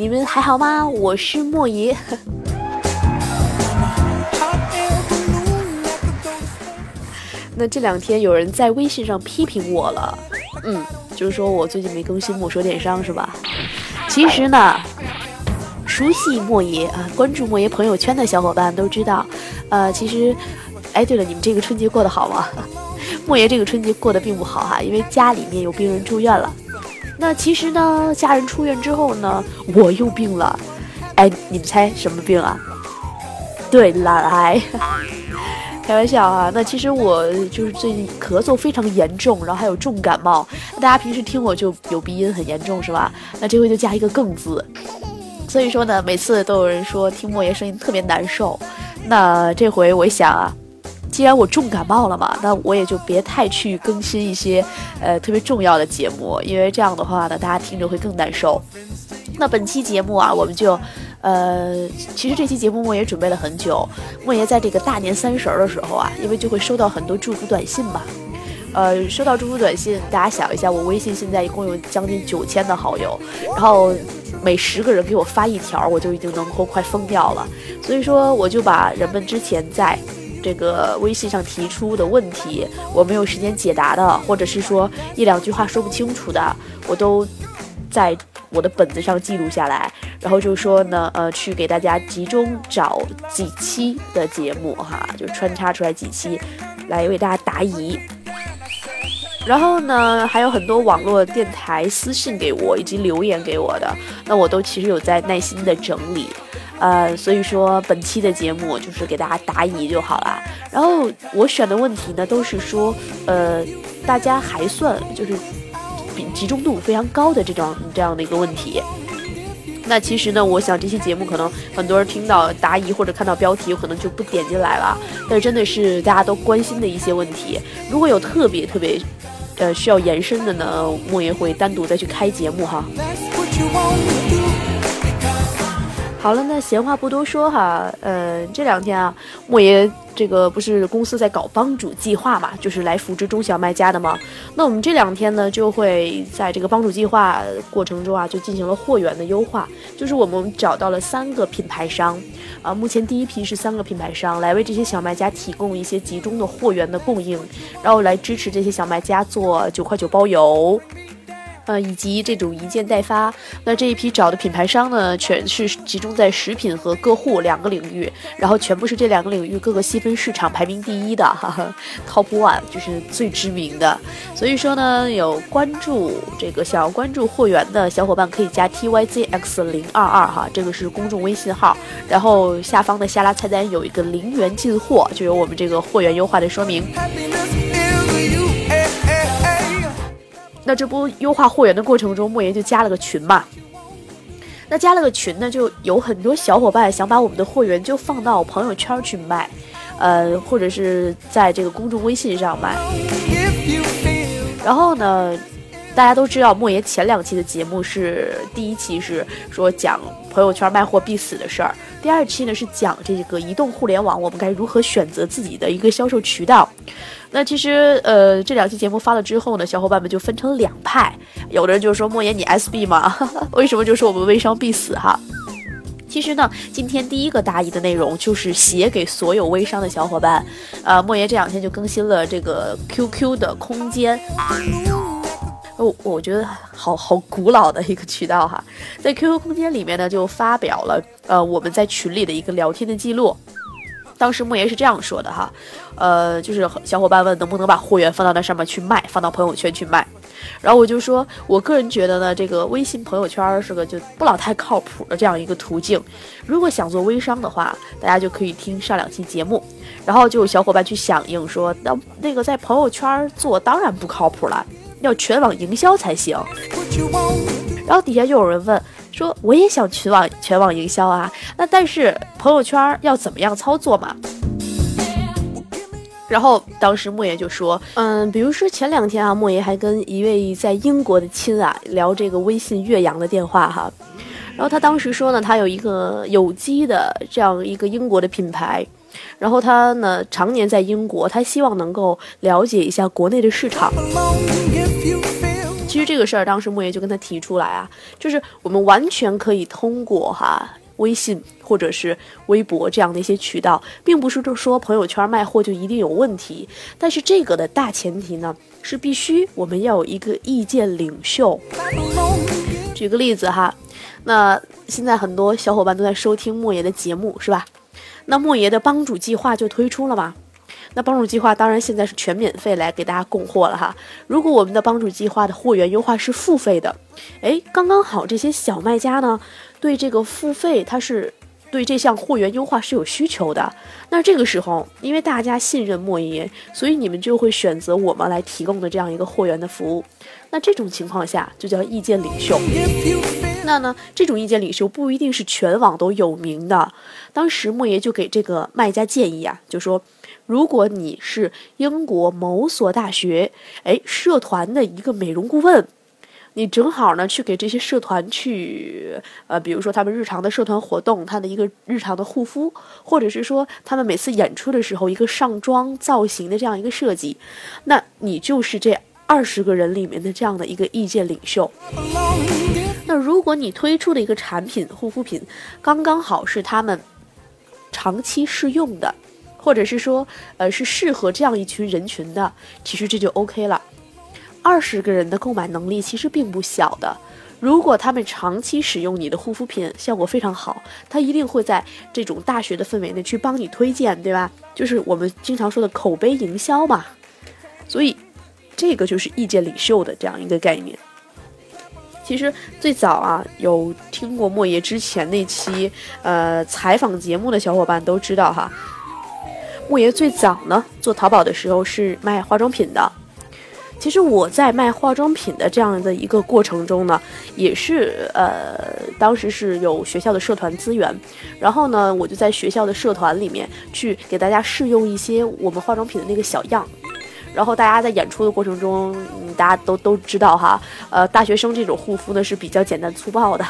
你们还好吗？我是莫爷。那这两天有人在微信上批评我了，嗯，就是说我最近没更新莫说电商是吧？其实呢，熟悉莫爷啊，关注莫爷朋友圈的小伙伴都知道，呃，其实，哎，对了，你们这个春节过得好吗？莫爷这个春节过得并不好哈，因为家里面有病人住院了。那其实呢，家人出院之后呢，我又病了。哎，你们猜什么病啊？对，懒癌。开玩笑啊，那其实我就是最近咳嗽非常严重，然后还有重感冒。大家平时听我就有鼻音很严重是吧？那这回就加一个更字。所以说呢，每次都有人说听莫言声音特别难受。那这回我想啊，既然我重感冒了嘛，那我也就别太去更新一些呃特别重要的节目，因为这样的话呢，大家听着会更难受。那本期节目啊，我们就。呃，其实这期节目莫爷准备了很久。莫爷在这个大年三十儿的时候啊，因为就会收到很多祝福短信嘛。呃，收到祝福短信，大家想一下，我微信现在一共有将近九千的好友，然后每十个人给我发一条，我就已经能够快疯掉了。所以说，我就把人们之前在这个微信上提出的问题，我没有时间解答的，或者是说一两句话说不清楚的，我都在我的本子上记录下来。然后就说呢，呃，去给大家集中找几期的节目哈，就穿插出来几期，来为大家答疑。然后呢，还有很多网络电台私信给我以及留言给我的，那我都其实有在耐心的整理，呃，所以说本期的节目就是给大家答疑就好了。然后我选的问题呢，都是说，呃，大家还算就是比集中度非常高的这种这样的一个问题。那其实呢，我想这期节目可能很多人听到答疑或者看到标题，有可能就不点进来了。但是真的是大家都关心的一些问题，如果有特别特别，呃，需要延伸的呢，莫言会单独再去开节目哈。好了，那闲话不多说哈，呃，这两天啊，莫爷这个不是公司在搞帮主计划嘛，就是来扶持中小卖家的嘛。那我们这两天呢，就会在这个帮主计划过程中啊，就进行了货源的优化，就是我们找到了三个品牌商，啊，目前第一批是三个品牌商来为这些小卖家提供一些集中的货源的供应，然后来支持这些小卖家做九块九包邮。呃，以及这种一件代发，那这一批找的品牌商呢，全是集中在食品和个护两个领域，然后全部是这两个领域各个细分市场排名第一的，哈哈，Top One 就是最知名的。所以说呢，有关注这个想要关注货源的小伙伴可以加 T Y Z X 零二二哈，这个是公众微信号，然后下方的下拉菜单有一个零元进货，就有我们这个货源优化的说明。那这不优化货源的过程中，莫言就加了个群嘛。那加了个群呢，就有很多小伙伴想把我们的货源就放到朋友圈去卖，呃，或者是在这个公众微信上卖。然后呢，大家都知道莫言前两期的节目是第一期是说讲朋友圈卖货必死的事儿，第二期呢是讲这个移动互联网我们该如何选择自己的一个销售渠道。那其实，呃，这两期节目发了之后呢，小伙伴们就分成两派，有的人就说莫言你 SB 吗？为什么就说我们微商必死哈？其实呢，今天第一个答疑的内容就是写给所有微商的小伙伴，呃，莫言这两天就更新了这个 QQ 的空间，哦，我觉得好好古老的一个渠道哈，在 QQ 空间里面呢，就发表了呃我们在群里的一个聊天的记录。当时莫言是这样说的哈，呃，就是小伙伴问能不能把货源放到那上面去卖，放到朋友圈去卖，然后我就说，我个人觉得呢，这个微信朋友圈是个就不老太靠谱的这样一个途径。如果想做微商的话，大家就可以听上两期节目。然后就有小伙伴去响应说，那那个在朋友圈做当然不靠谱了，要全网营销才行。然后底下就有人问。说我也想全网全网营销啊，那但是朋友圈要怎么样操作嘛？然后当时莫言就说，嗯，比如说前两天啊，莫言还跟一位在英国的亲啊聊这个微信岳阳的电话哈，然后他当时说呢，他有一个有机的这样一个英国的品牌，然后他呢常年在英国，他希望能够了解一下国内的市场。其实这个事儿当时莫言就跟他提出来啊，就是我们完全可以通过哈微信或者是微博这样的一些渠道，并不是就说朋友圈卖货就一定有问题。但是这个的大前提呢，是必须我们要有一个意见领袖。举个例子哈，那现在很多小伙伴都在收听莫言的节目是吧？那莫爷的帮主计划就推出了嘛？那帮主计划当然现在是全免费来给大家供货了哈。如果我们的帮主计划的货源优化是付费的，哎，刚刚好这些小卖家呢，对这个付费它是对这项货源优化是有需求的。那这个时候，因为大家信任莫爷，所以你们就会选择我们来提供的这样一个货源的服务。那这种情况下就叫意见领袖。那呢，这种意见领袖不一定是全网都有名的。当时莫爷就给这个卖家建议啊，就说。如果你是英国某所大学哎社团的一个美容顾问，你正好呢去给这些社团去呃，比如说他们日常的社团活动，他的一个日常的护肤，或者是说他们每次演出的时候一个上妆造型的这样一个设计，那你就是这二十个人里面的这样的一个意见领袖。那如果你推出的一个产品护肤品刚刚好是他们长期试用的。或者是说，呃，是适合这样一群人群的，其实这就 OK 了。二十个人的购买能力其实并不小的。如果他们长期使用你的护肤品，效果非常好，他一定会在这种大学的氛围内去帮你推荐，对吧？就是我们经常说的口碑营销嘛。所以，这个就是意见领袖的这样一个概念。其实最早啊，有听过莫言之前那期呃采访节目的小伙伴都知道哈。莫言最早呢做淘宝的时候是卖化妆品的，其实我在卖化妆品的这样的一个过程中呢，也是呃当时是有学校的社团资源，然后呢我就在学校的社团里面去给大家试用一些我们化妆品的那个小样，然后大家在演出的过程中，大家都都知道哈，呃大学生这种护肤呢是比较简单粗暴的，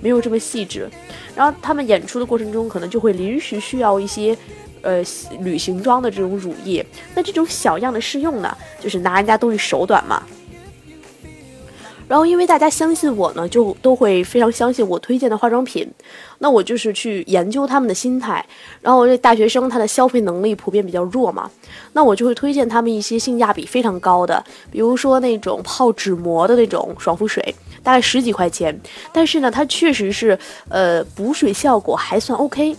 没有这么细致，然后他们演出的过程中可能就会临时需要一些。呃，旅行装的这种乳液，那这种小样的试用呢，就是拿人家东西手短嘛。然后因为大家相信我呢，就都会非常相信我推荐的化妆品。那我就是去研究他们的心态。然后这大学生他的消费能力普遍比较弱嘛，那我就会推荐他们一些性价比非常高的，比如说那种泡纸膜的那种爽肤水，大概十几块钱，但是呢，它确实是呃补水效果还算 OK。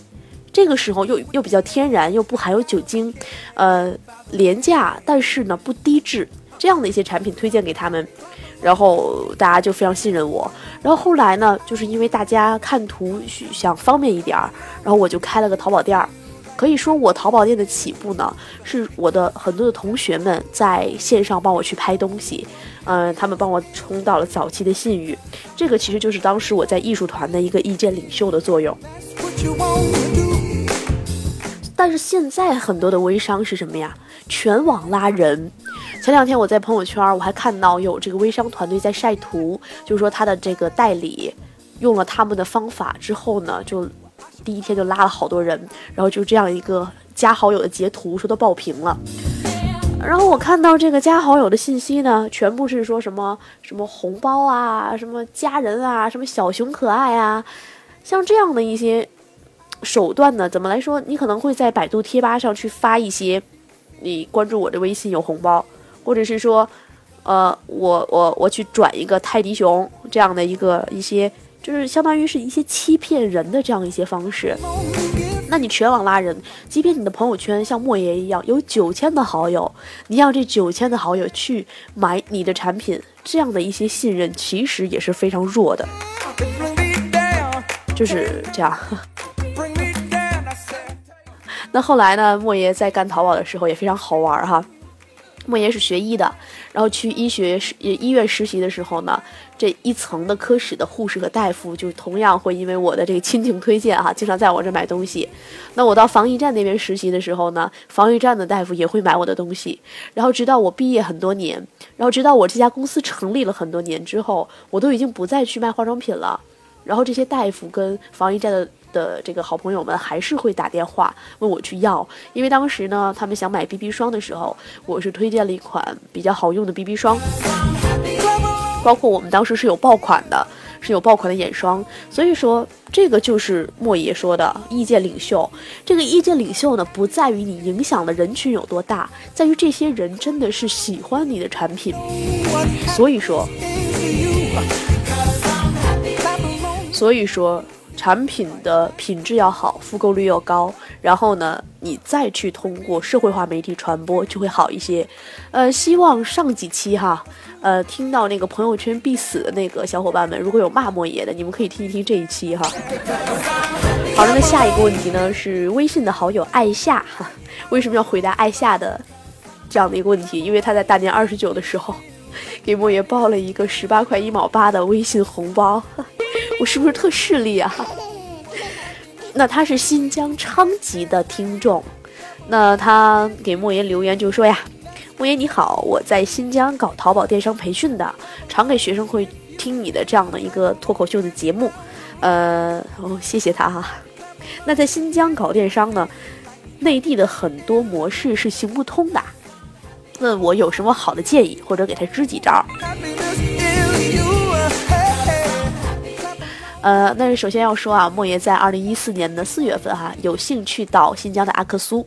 这个时候又又比较天然，又不含有酒精，呃，廉价，但是呢不低质，这样的一些产品推荐给他们，然后大家就非常信任我。然后后来呢，就是因为大家看图想方便一点儿，然后我就开了个淘宝店儿。可以说我淘宝店的起步呢，是我的很多的同学们在线上帮我去拍东西，嗯，他们帮我冲到了早期的信誉。这个其实就是当时我在艺术团的一个意见领袖的作用。但是现在很多的微商是什么呀？全网拉人。前两天我在朋友圈，我还看到有这个微商团队在晒图，就是说他的这个代理用了他们的方法之后呢，就第一天就拉了好多人，然后就这样一个加好友的截图说都爆屏了。然后我看到这个加好友的信息呢，全部是说什么什么红包啊，什么家人啊，什么小熊可爱啊，像这样的一些。手段呢？怎么来说？你可能会在百度贴吧上去发一些，你关注我的微信有红包，或者是说，呃，我我我去转一个泰迪熊这样的一个一些，就是相当于是一些欺骗人的这样一些方式。那你全网拉人，即便你的朋友圈像莫言一样有九千的好友，你让这九千的好友去买你的产品，这样的一些信任其实也是非常弱的，就是这样。那后来呢？莫言在干淘宝的时候也非常好玩儿哈。莫言是学医的，然后去医学实医院实习的时候呢，这一层的科室的护士和大夫就同样会因为我的这个亲情推荐哈，经常在我这买东西。那我到防疫站那边实习的时候呢，防疫站的大夫也会买我的东西。然后直到我毕业很多年，然后直到我这家公司成立了很多年之后，我都已经不再去卖化妆品了。然后这些大夫跟防疫站的。的这个好朋友们还是会打电话问我去要，因为当时呢，他们想买 BB 霜的时候，我是推荐了一款比较好用的 BB 霜。包括我们当时是有爆款的，是有爆款的眼霜。所以说，这个就是莫爷说的意见领袖。这个意见领袖呢，不在于你影响的人群有多大，在于这些人真的是喜欢你的产品。所以说，所以说。产品的品质要好，复购率要高，然后呢，你再去通过社会化媒体传播就会好一些。呃，希望上几期哈，呃，听到那个朋友圈必死的那个小伙伴们，如果有骂莫爷的，你们可以听一听这一期哈。好了，那下一个问题呢是微信的好友艾夏哈，为什么要回答艾夏的这样的一个问题？因为他在大年二十九的时候给莫爷报了一个十八块一毛八的微信红包。我是不是特势利啊？那他是新疆昌吉的听众，那他给莫言留言就说呀：“莫言你好，我在新疆搞淘宝电商培训的，常给学生会听你的这样的一个脱口秀的节目，呃，哦，谢谢他哈。那在新疆搞电商呢，内地的很多模式是行不通的，那我有什么好的建议，或者给他支几招。”呃，那首先要说啊，莫爷在二零一四年的四月份哈，有幸去到新疆的阿克苏，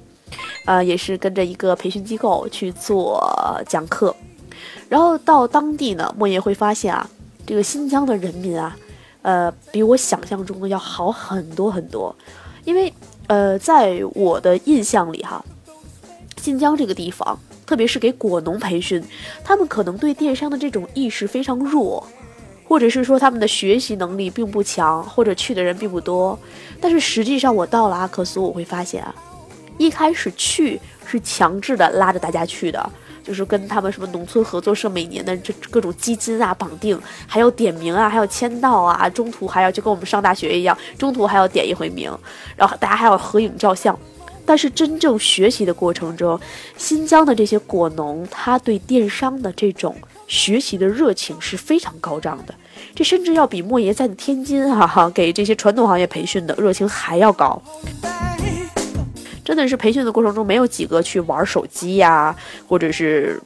呃，也是跟着一个培训机构去做讲课，然后到当地呢，莫爷会发现啊，这个新疆的人民啊，呃，比我想象中的要好很多很多，因为呃，在我的印象里哈，新疆这个地方，特别是给果农培训，他们可能对电商的这种意识非常弱。或者是说他们的学习能力并不强，或者去的人并不多，但是实际上我到了阿克苏，我会发现啊，一开始去是强制的拉着大家去的，就是跟他们什么农村合作社每年的这各种基金啊绑定，还有点名啊，还有签到啊，中途还要就跟我们上大学一样，中途还要点一回名，然后大家还要合影照相。但是真正学习的过程中，新疆的这些果农，他对电商的这种。学习的热情是非常高涨的，这甚至要比莫爷在天津哈哈给这些传统行业培训的热情还要高。真的是培训的过程中没有几个去玩手机呀，或者是。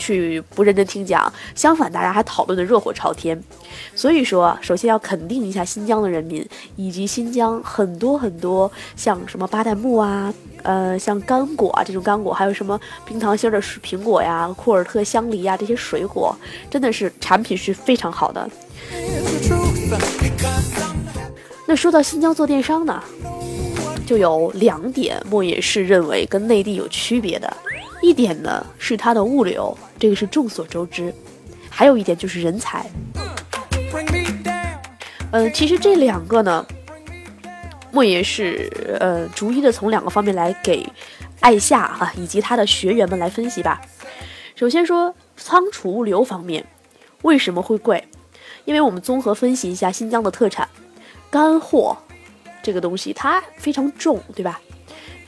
去不认真听讲，相反，大家还讨论的热火朝天。所以说，首先要肯定一下新疆的人民，以及新疆很多很多像什么巴旦木啊，呃，像干果啊这种干果，还有什么冰糖心的苹果呀、库尔特香梨呀这些水果，真的是产品是非常好的。那说到新疆做电商呢，就有两点，莫也是认为跟内地有区别的。一点呢是它的物流，这个是众所周知；还有一点就是人才。呃，其实这两个呢，莫言是呃逐一的从两个方面来给艾夏哈以及他的学员们来分析吧。首先说仓储物流方面为什么会贵？因为我们综合分析一下新疆的特产干货这个东西，它非常重，对吧？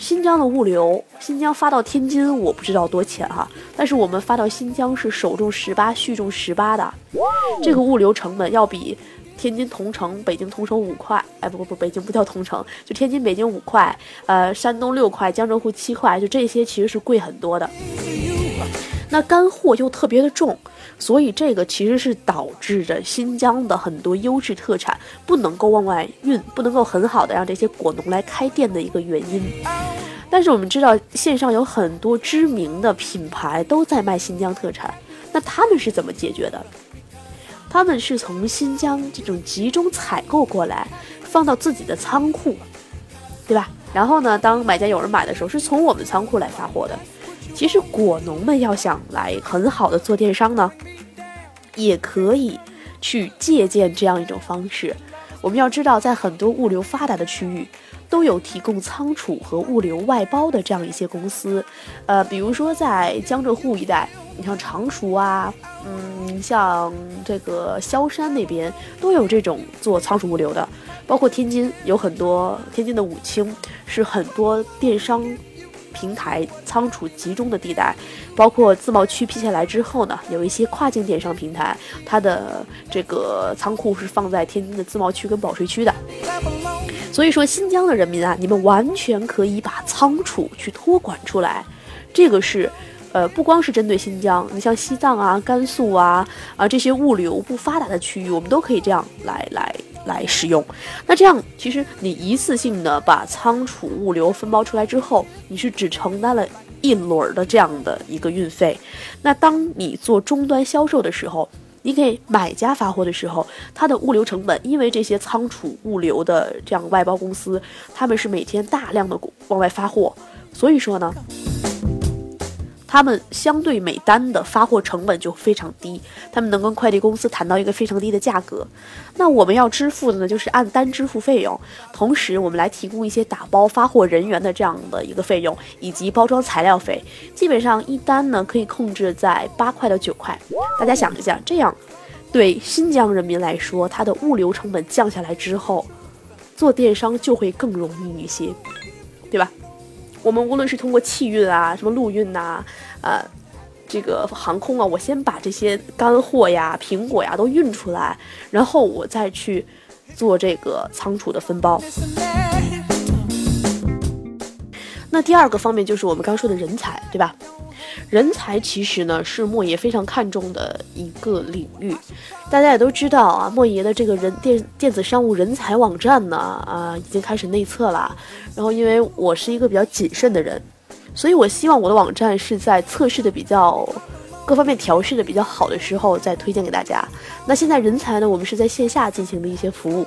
新疆的物流，新疆发到天津，我不知道多钱哈，但是我们发到新疆是首重十八，续重十八的，这个物流成本要比天津同城、北京同城五块，哎不不不，北京不叫同城，就天津、北京五块，呃，山东六块，江浙沪七块，就这些其实是贵很多的。那干货又特别的重。所以这个其实是导致着新疆的很多优质特产不能够往外运，不能够很好的让这些果农来开店的一个原因。但是我们知道线上有很多知名的品牌都在卖新疆特产，那他们是怎么解决的？他们是从新疆这种集中采购过来，放到自己的仓库，对吧？然后呢，当买家有人买的时候，是从我们仓库来发货的。其实果农们要想来很好的做电商呢，也可以去借鉴这样一种方式。我们要知道，在很多物流发达的区域，都有提供仓储和物流外包的这样一些公司。呃，比如说在江浙沪一带，你像常熟啊，嗯，像这个萧山那边都有这种做仓储物流的。包括天津有很多，天津的武清是很多电商。平台仓储集中的地带，包括自贸区批下来之后呢，有一些跨境电商平台，它的这个仓库是放在天津的自贸区跟保税区的。所以说，新疆的人民啊，你们完全可以把仓储去托管出来，这个是呃，不光是针对新疆，你像西藏啊、甘肃啊啊这些物流不发达的区域，我们都可以这样来来来使用。那这样，其实你一次性的把仓储物流分包出来之后，你是只承担了一轮的这样的一个运费。那当你做终端销售的时候，你给买家发货的时候，它的物流成本，因为这些仓储物流的这样外包公司，他们是每天大量的往外发货，所以说呢。他们相对每单的发货成本就非常低，他们能跟快递公司谈到一个非常低的价格。那我们要支付的呢，就是按单支付费用，同时我们来提供一些打包发货人员的这样的一个费用，以及包装材料费。基本上一单呢可以控制在八块到九块。大家想一下，这样对新疆人民来说，它的物流成本降下来之后，做电商就会更容易一些，对吧？我们无论是通过汽运啊，什么陆运呐，呃，这个航空啊，我先把这些干货呀、苹果呀都运出来，然后我再去做这个仓储的分包。那第二个方面就是我们刚说的人才，对吧？人才其实呢是莫爷非常看重的一个领域。大家也都知道啊，莫爷的这个人电电子商务人才网站呢，啊，已经开始内测了。然后，因为我是一个比较谨慎的人，所以我希望我的网站是在测试的比较各方面调试的比较好的时候再推荐给大家。那现在人才呢，我们是在线下进行的一些服务。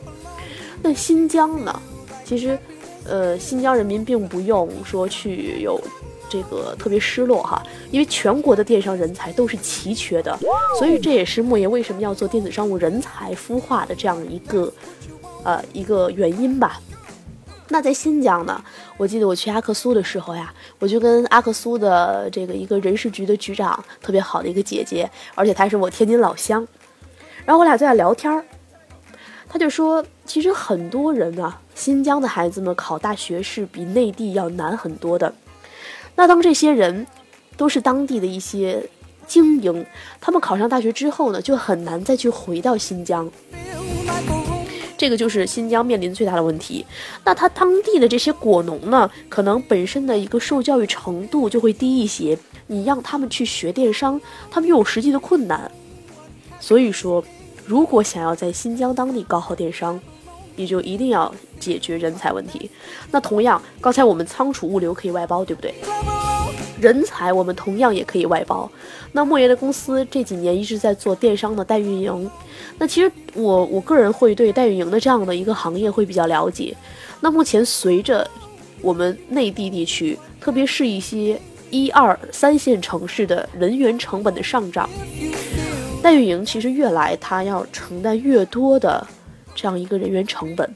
那新疆呢，其实，呃，新疆人民并不用说去有。这个特别失落哈，因为全国的电商人才都是奇缺的，所以这也是莫言为什么要做电子商务人才孵化的这样一个，呃，一个原因吧。那在新疆呢，我记得我去阿克苏的时候呀，我就跟阿克苏的这个一个人事局的局长特别好的一个姐姐，而且她是我天津老乡，然后我俩在那聊天儿，他就说，其实很多人啊，新疆的孩子们考大学是比内地要难很多的。那当这些人都是当地的一些精英，他们考上大学之后呢，就很难再去回到新疆。这个就是新疆面临最大的问题。那他当地的这些果农呢，可能本身的一个受教育程度就会低一些，你让他们去学电商，他们又有实际的困难。所以说，如果想要在新疆当地搞好电商，你就一定要解决人才问题。那同样，刚才我们仓储物流可以外包，对不对？人才我们同样也可以外包。那莫言的公司这几年一直在做电商的代运营。那其实我我个人会对代运营的这样的一个行业会比较了解。那目前随着我们内地地区，特别是一些一二三线城市的人员成本的上涨，代运营其实越来它要承担越多的。这样一个人员成本，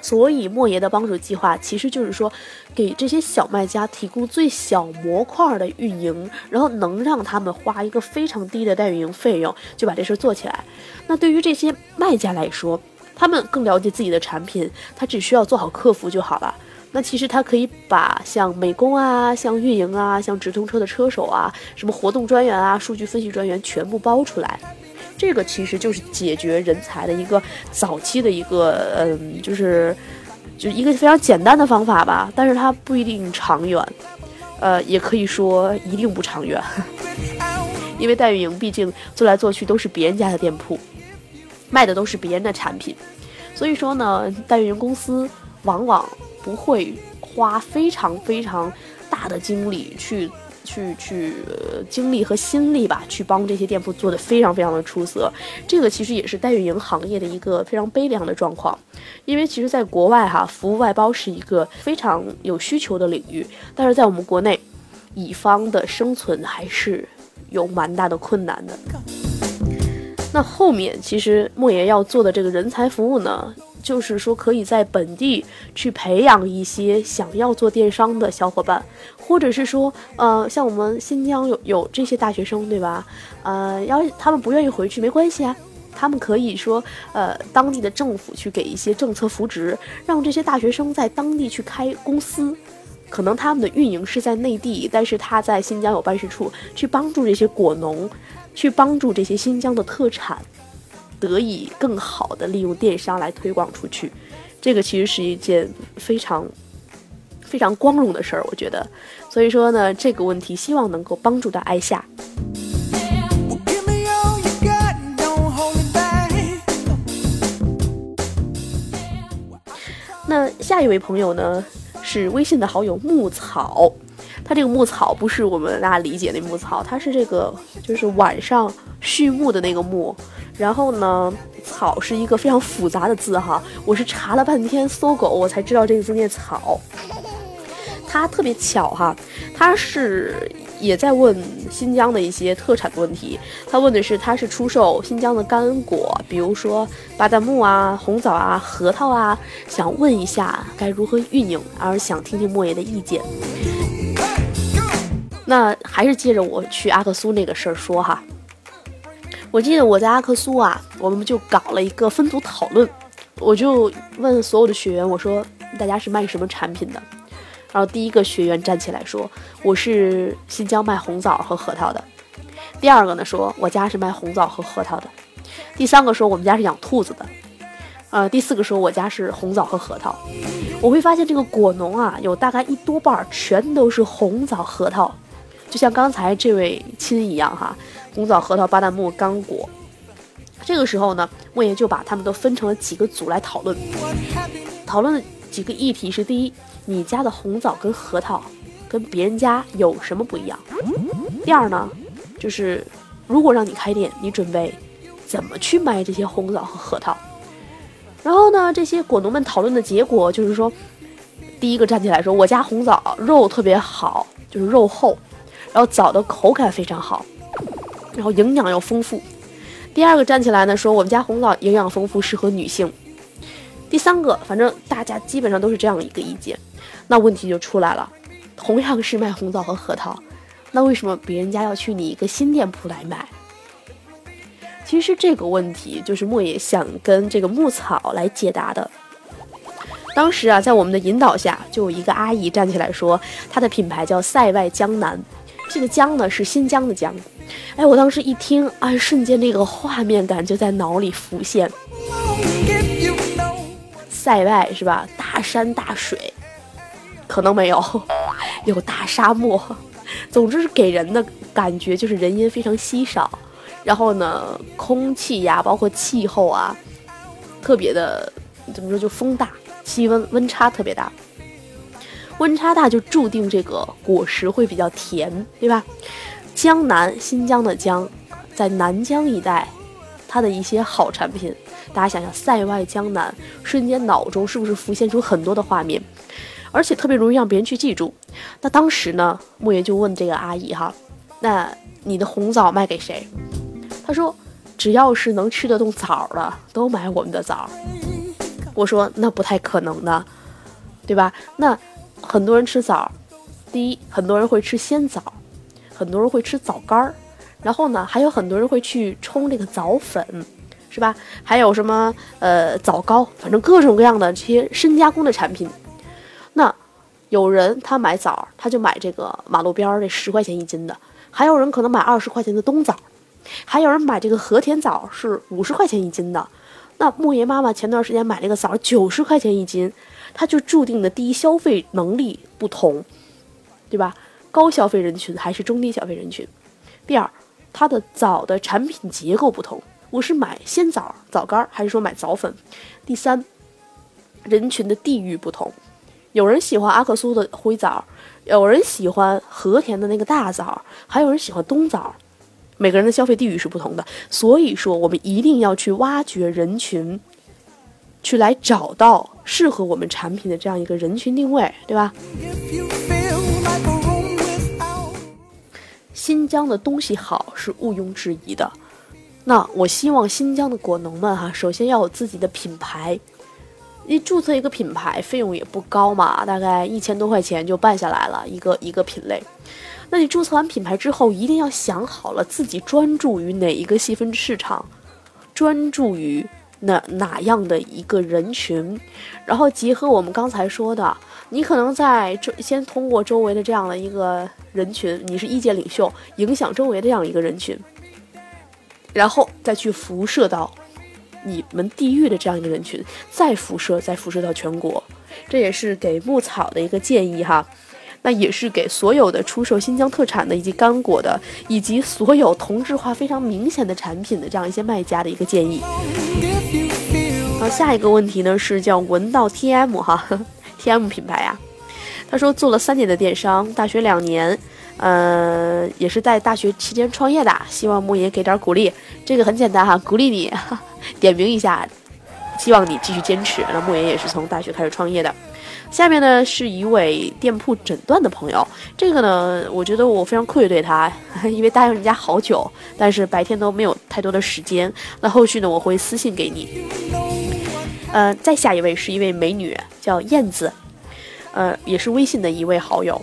所以莫爷的帮手计划其实就是说，给这些小卖家提供最小模块的运营，然后能让他们花一个非常低的代运营费用就把这事做起来。那对于这些卖家来说，他们更了解自己的产品，他只需要做好客服就好了。那其实他可以把像美工啊、像运营啊、像直通车的车手啊、什么活动专员啊、数据分析专员全部包出来。这个其实就是解决人才的一个早期的一个，嗯，就是就是一个非常简单的方法吧，但是它不一定长远，呃，也可以说一定不长远，因为代运营毕竟做来做去都是别人家的店铺，卖的都是别人的产品，所以说呢，代运营公司往往不会花非常非常大的精力去。去去精力和心力吧，去帮这些店铺做的非常非常的出色。这个其实也是代运营行业的一个非常悲凉的状况，因为其实在国外哈，服务外包是一个非常有需求的领域，但是在我们国内，乙方的生存还是有蛮大的困难的。那后面其实莫言要做的这个人才服务呢？就是说，可以在本地去培养一些想要做电商的小伙伴，或者是说，呃，像我们新疆有有这些大学生，对吧？呃，要他们不愿意回去没关系啊，他们可以说，呃，当地的政府去给一些政策扶植，让这些大学生在当地去开公司，可能他们的运营是在内地，但是他在新疆有办事处，去帮助这些果农，去帮助这些新疆的特产。得以更好的利用电商来推广出去，这个其实是一件非常非常光荣的事儿，我觉得。所以说呢，这个问题希望能够帮助到艾夏。那下一位朋友呢，是微信的好友牧草。他这个牧草不是我们大家理解那牧草，它是这个就是晚上畜牧的那个牧。然后呢，草是一个非常复杂的字哈，我是查了半天搜狗，我才知道这个字念草。他特别巧哈，他是。也在问新疆的一些特产的问题。他问的是，他是出售新疆的干果，比如说巴旦木啊、红枣啊、核桃啊，想问一下该如何运营，而想听听莫言的意见。那还是接着我去阿克苏那个事儿说哈。我记得我在阿克苏啊，我们就搞了一个分组讨论，我就问所有的学员，我说大家是卖什么产品的？然后第一个学员站起来说：“我是新疆卖红枣和核桃的。”第二个呢说：“我家是卖红枣和核桃的。”第三个说：“我们家是养兔子的。”呃，第四个说：“我家是红枣和核桃。”我会发现这个果农啊，有大概一多半全都是红枣核桃，就像刚才这位亲一样哈，红枣、核桃、巴旦木、干果。这个时候呢，莫言就把他们都分成了几个组来讨论，讨论的几个议题是：第一。你家的红枣跟核桃，跟别人家有什么不一样？第二呢，就是如果让你开店，你准备怎么去卖这些红枣和核桃？然后呢，这些果农们讨论的结果就是说，第一个站起来说，我家红枣肉特别好，就是肉厚，然后枣的口感非常好，然后营养又丰富。第二个站起来呢说，我们家红枣营养丰富，适合女性。第三个，反正大家基本上都是这样一个意见。那问题就出来了，同样是卖红枣和核桃，那为什么别人家要去你一个新店铺来买？其实这个问题就是莫言想跟这个牧草来解答的。当时啊，在我们的引导下，就有一个阿姨站起来说，她的品牌叫塞外江南，这个江呢是新疆的江。哎，我当时一听，哎，瞬间那个画面感就在脑里浮现。塞外是吧？大山大水。可能没有，有大沙漠，总之是给人的感觉就是人烟非常稀少，然后呢，空气呀，包括气候啊，特别的怎么说就风大，气温温差特别大，温差大就注定这个果实会比较甜，对吧？江南新疆的江，在南疆一带，它的一些好产品，大家想想塞外江南，瞬间脑中是不是浮现出很多的画面？而且特别容易让别人去记住。那当时呢，莫言就问这个阿姨哈：“那你的红枣卖给谁？”她说：“只要是能吃得动枣的，都买我们的枣。”我说：“那不太可能的，对吧？那很多人吃枣，第一，很多人会吃鲜枣，很多人会吃枣干儿，然后呢，还有很多人会去冲这个枣粉，是吧？还有什么呃枣糕，反正各种各样的这些深加工的产品。”那有人他买枣，他就买这个马路边儿这十块钱一斤的；还有人可能买二十块钱的冬枣，还有人买这个和田枣是五十块钱一斤的。那莫爷妈妈前段时间买这个枣九十块钱一斤，它就注定的第一消费能力不同，对吧？高消费人群还是中低消费人群。第二，它的枣的产品结构不同，我是买鲜枣枣干还是说买枣粉？第三，人群的地域不同。有人喜欢阿克苏的灰枣，有人喜欢和田的那个大枣，还有人喜欢冬枣。每个人的消费地域是不同的，所以说我们一定要去挖掘人群，去来找到适合我们产品的这样一个人群定位，对吧？新疆的东西好是毋庸置疑的，那我希望新疆的果农们哈，首先要有自己的品牌。你注册一个品牌费用也不高嘛，大概一千多块钱就办下来了一个一个品类。那你注册完品牌之后，一定要想好了自己专注于哪一个细分市场，专注于哪哪样的一个人群，然后结合我们刚才说的，你可能在周先通过周围的这样的一个人群，你是意见领袖，影响周围的这样一个人群，然后再去辐射到。你们地域的这样一个人群，再辐射，再辐射到全国，这也是给牧草的一个建议哈。那也是给所有的出售新疆特产的，以及干果的，以及所有同质化非常明显的产品的这样一些卖家的一个建议。好，下一个问题呢是叫闻道 TM 哈，TM 品牌呀。他说做了三年的电商，大学两年，呃，也是在大学期间创业的，希望木爷给点鼓励。这个很简单哈，鼓励你，点名一下，希望你继续坚持。那莫言也是从大学开始创业的。下面呢是一位店铺诊断的朋友，这个呢，我觉得我非常愧对他，因为答应人家好久，但是白天都没有太多的时间。那后续呢，我会私信给你。呃，再下一位是一位美女，叫燕子，呃，也是微信的一位好友。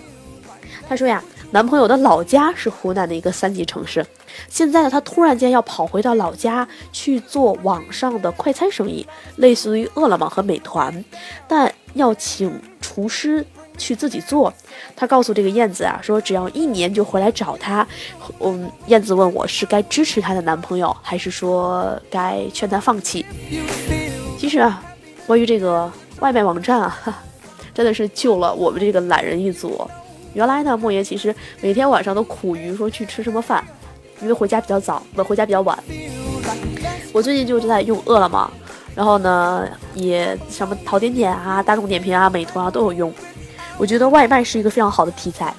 她说呀，男朋友的老家是湖南的一个三级城市，现在呢，他突然间要跑回到老家去做网上的快餐生意，类似于饿了么和美团，但。要请厨师去自己做，他告诉这个燕子啊，说只要一年就回来找他。嗯，燕子问我是该支持她的男朋友，还是说该劝她放弃？其实啊，关于这个外卖网站啊，真的是救了我们这个懒人一族。原来呢，莫言其实每天晚上都苦于说去吃什么饭，因为回家比较早，不回家比较晚。我最近就在用饿了么。然后呢，也什么淘点点啊、大众点评啊、美团啊都有用。我觉得外卖是一个非常好的题材，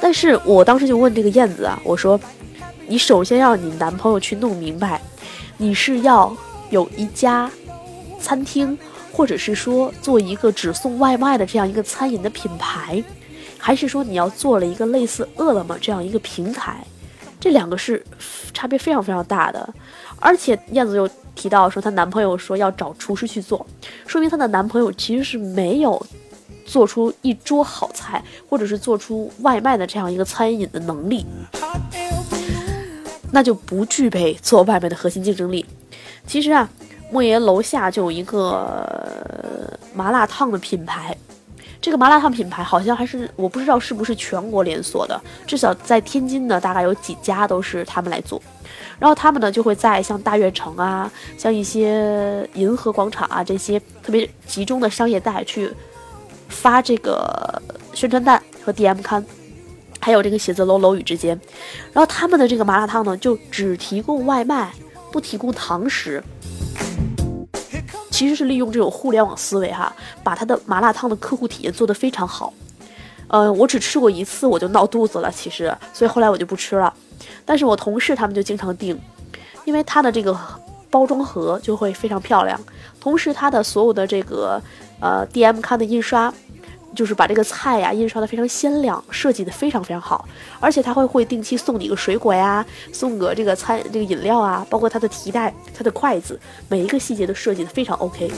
但是我当时就问这个燕子啊，我说，你首先要你男朋友去弄明白，你是要有一家餐厅，或者是说做一个只送外卖的这样一个餐饮的品牌，还是说你要做了一个类似饿了么这样一个平台？这两个是差别非常非常大的，而且燕子又。提到说她男朋友说要找厨师去做，说明她的男朋友其实是没有做出一桌好菜，或者是做出外卖的这样一个餐饮的能力，那就不具备做外卖的核心竞争力。其实啊，莫言楼下就有一个麻辣烫的品牌，这个麻辣烫品牌好像还是我不知道是不是全国连锁的，至少在天津呢，大概有几家都是他们来做。然后他们呢就会在像大悦城啊，像一些银河广场啊这些特别集中的商业带去发这个宣传单和 DM 刊，还有这个写字楼楼宇之间。然后他们的这个麻辣烫呢就只提供外卖，不提供堂食。其实是利用这种互联网思维哈，把他的麻辣烫的客户体验做得非常好。呃，我只吃过一次我就闹肚子了，其实，所以后来我就不吃了。但是我同事他们就经常订，因为它的这个包装盒就会非常漂亮，同时它的所有的这个呃 DM 刊的印刷，就是把这个菜呀印刷的非常鲜亮，设计的非常非常好，而且他会会定期送你个水果呀，送个这个餐这个饮料啊，包括它的提袋、它的筷子，每一个细节都设计的非常 OK。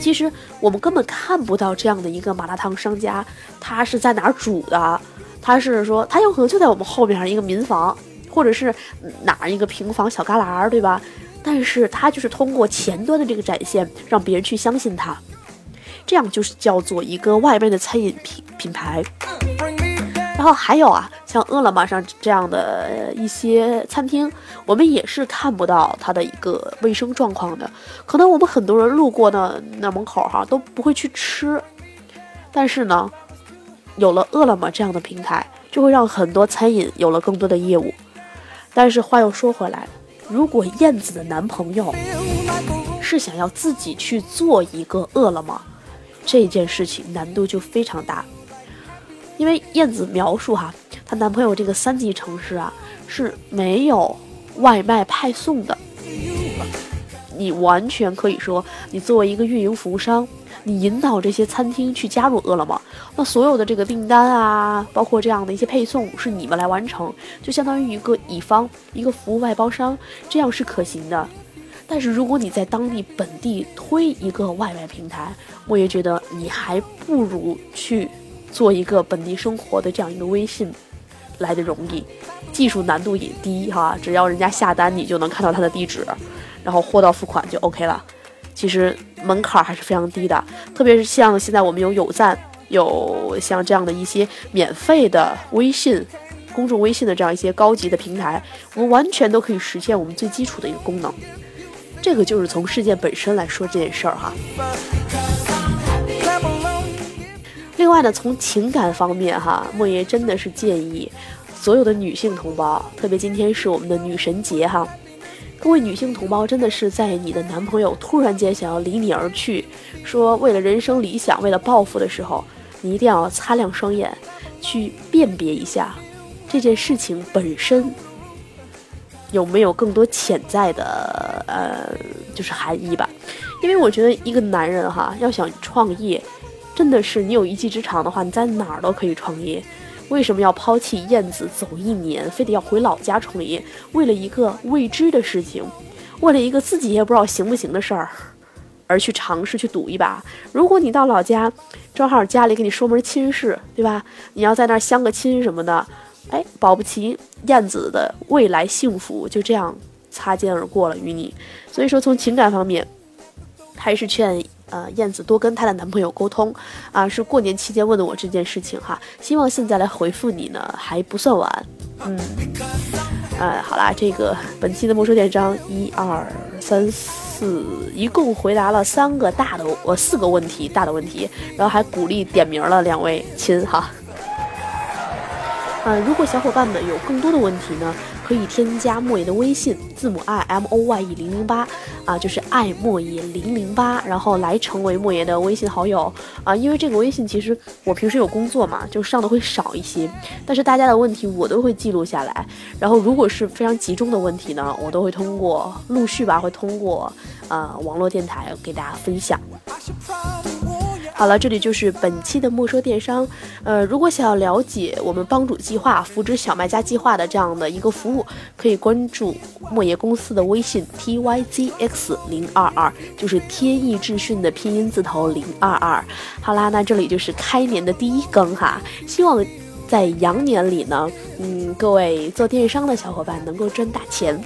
其实我们根本看不到这样的一个麻辣烫商家，他是在哪儿煮的。他是说，他有可能就在我们后面一个民房，或者是哪一个平房小旮旯，对吧？但是他就是通过前端的这个展现，让别人去相信他，这样就是叫做一个外卖的餐饮品品牌。然后还有啊，像饿了么上这样的一些餐厅，我们也是看不到它的一个卫生状况的。可能我们很多人路过那那门口哈都不会去吃，但是呢。有了饿了么这样的平台，就会让很多餐饮有了更多的业务。但是话又说回来，如果燕子的男朋友是想要自己去做一个饿了么，这件事情难度就非常大。因为燕子描述哈，她男朋友这个三级城市啊是没有外卖派送的。你完全可以说，你作为一个运营服务商。你引导这些餐厅去加入饿了么，那所有的这个订单啊，包括这样的一些配送，是你们来完成，就相当于一个乙方，一个服务外包商，这样是可行的。但是如果你在当地本地推一个外卖平台，我也觉得你还不如去做一个本地生活的这样一个微信来的容易，技术难度也低哈，只要人家下单，你就能看到他的地址，然后货到付款就 OK 了。其实门槛还是非常低的，特别是像现在我们有有赞，有像这样的一些免费的微信、公众微信的这样一些高级的平台，我们完全都可以实现我们最基础的一个功能。这个就是从事件本身来说这件事儿哈。另外呢，从情感方面哈，莫爷真的是建议所有的女性同胞，特别今天是我们的女神节哈，各位女性同胞真的是在你的男朋友突然间想要离你而去，说为了人生理想，为了报复的时候，你一定要擦亮双眼，去辨别一下这件事情本身有没有更多潜在的呃，就是含义吧。因为我觉得一个男人哈，要想创业。真的是你有一技之长的话，你在哪儿都可以创业。为什么要抛弃燕子走一年，非得要回老家创业？为了一个未知的事情，为了一个自己也不知道行不行的事儿，而去尝试去赌一把。如果你到老家，正好家里给你说门亲事，对吧？你要在那儿相个亲什么的，哎，保不齐燕子的未来幸福就这样擦肩而过了与你。所以说，从情感方面，还是劝。呃，燕子多跟她的男朋友沟通啊，是过年期间问的我这件事情哈，希望现在来回复你呢还不算晚，嗯，呃，好啦，这个本期的没收电商一二三四，一共回答了三个大的，我四个问题大的问题，然后还鼓励点名了两位亲哈，呃，如果小伙伴们有更多的问题呢？可以添加莫言的微信，字母 i m o y e 零零八啊，就是爱莫言零零八，然后来成为莫言的微信好友啊。因为这个微信其实我平时有工作嘛，就上的会少一些，但是大家的问题我都会记录下来。然后如果是非常集中的问题呢，我都会通过陆续吧，会通过呃网络电台给大家分享。好了，这里就是本期的没收电商。呃，如果想要了解我们帮主计划、扶植小卖家计划的这样的一个服务，可以关注莫爷公司的微信 t y z x 零二二，就是天意智讯的拼音字头零二二。好啦，那这里就是开年的第一更哈，希望在羊年里呢，嗯，各位做电商的小伙伴能够赚大钱。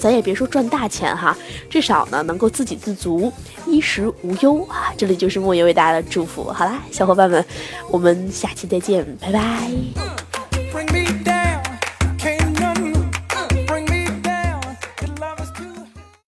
咱也别说赚大钱哈，至少呢能够自给自足，衣食无忧啊！这里就是莫言为大家的祝福。好啦，小伙伴们，我们下期再见，拜拜。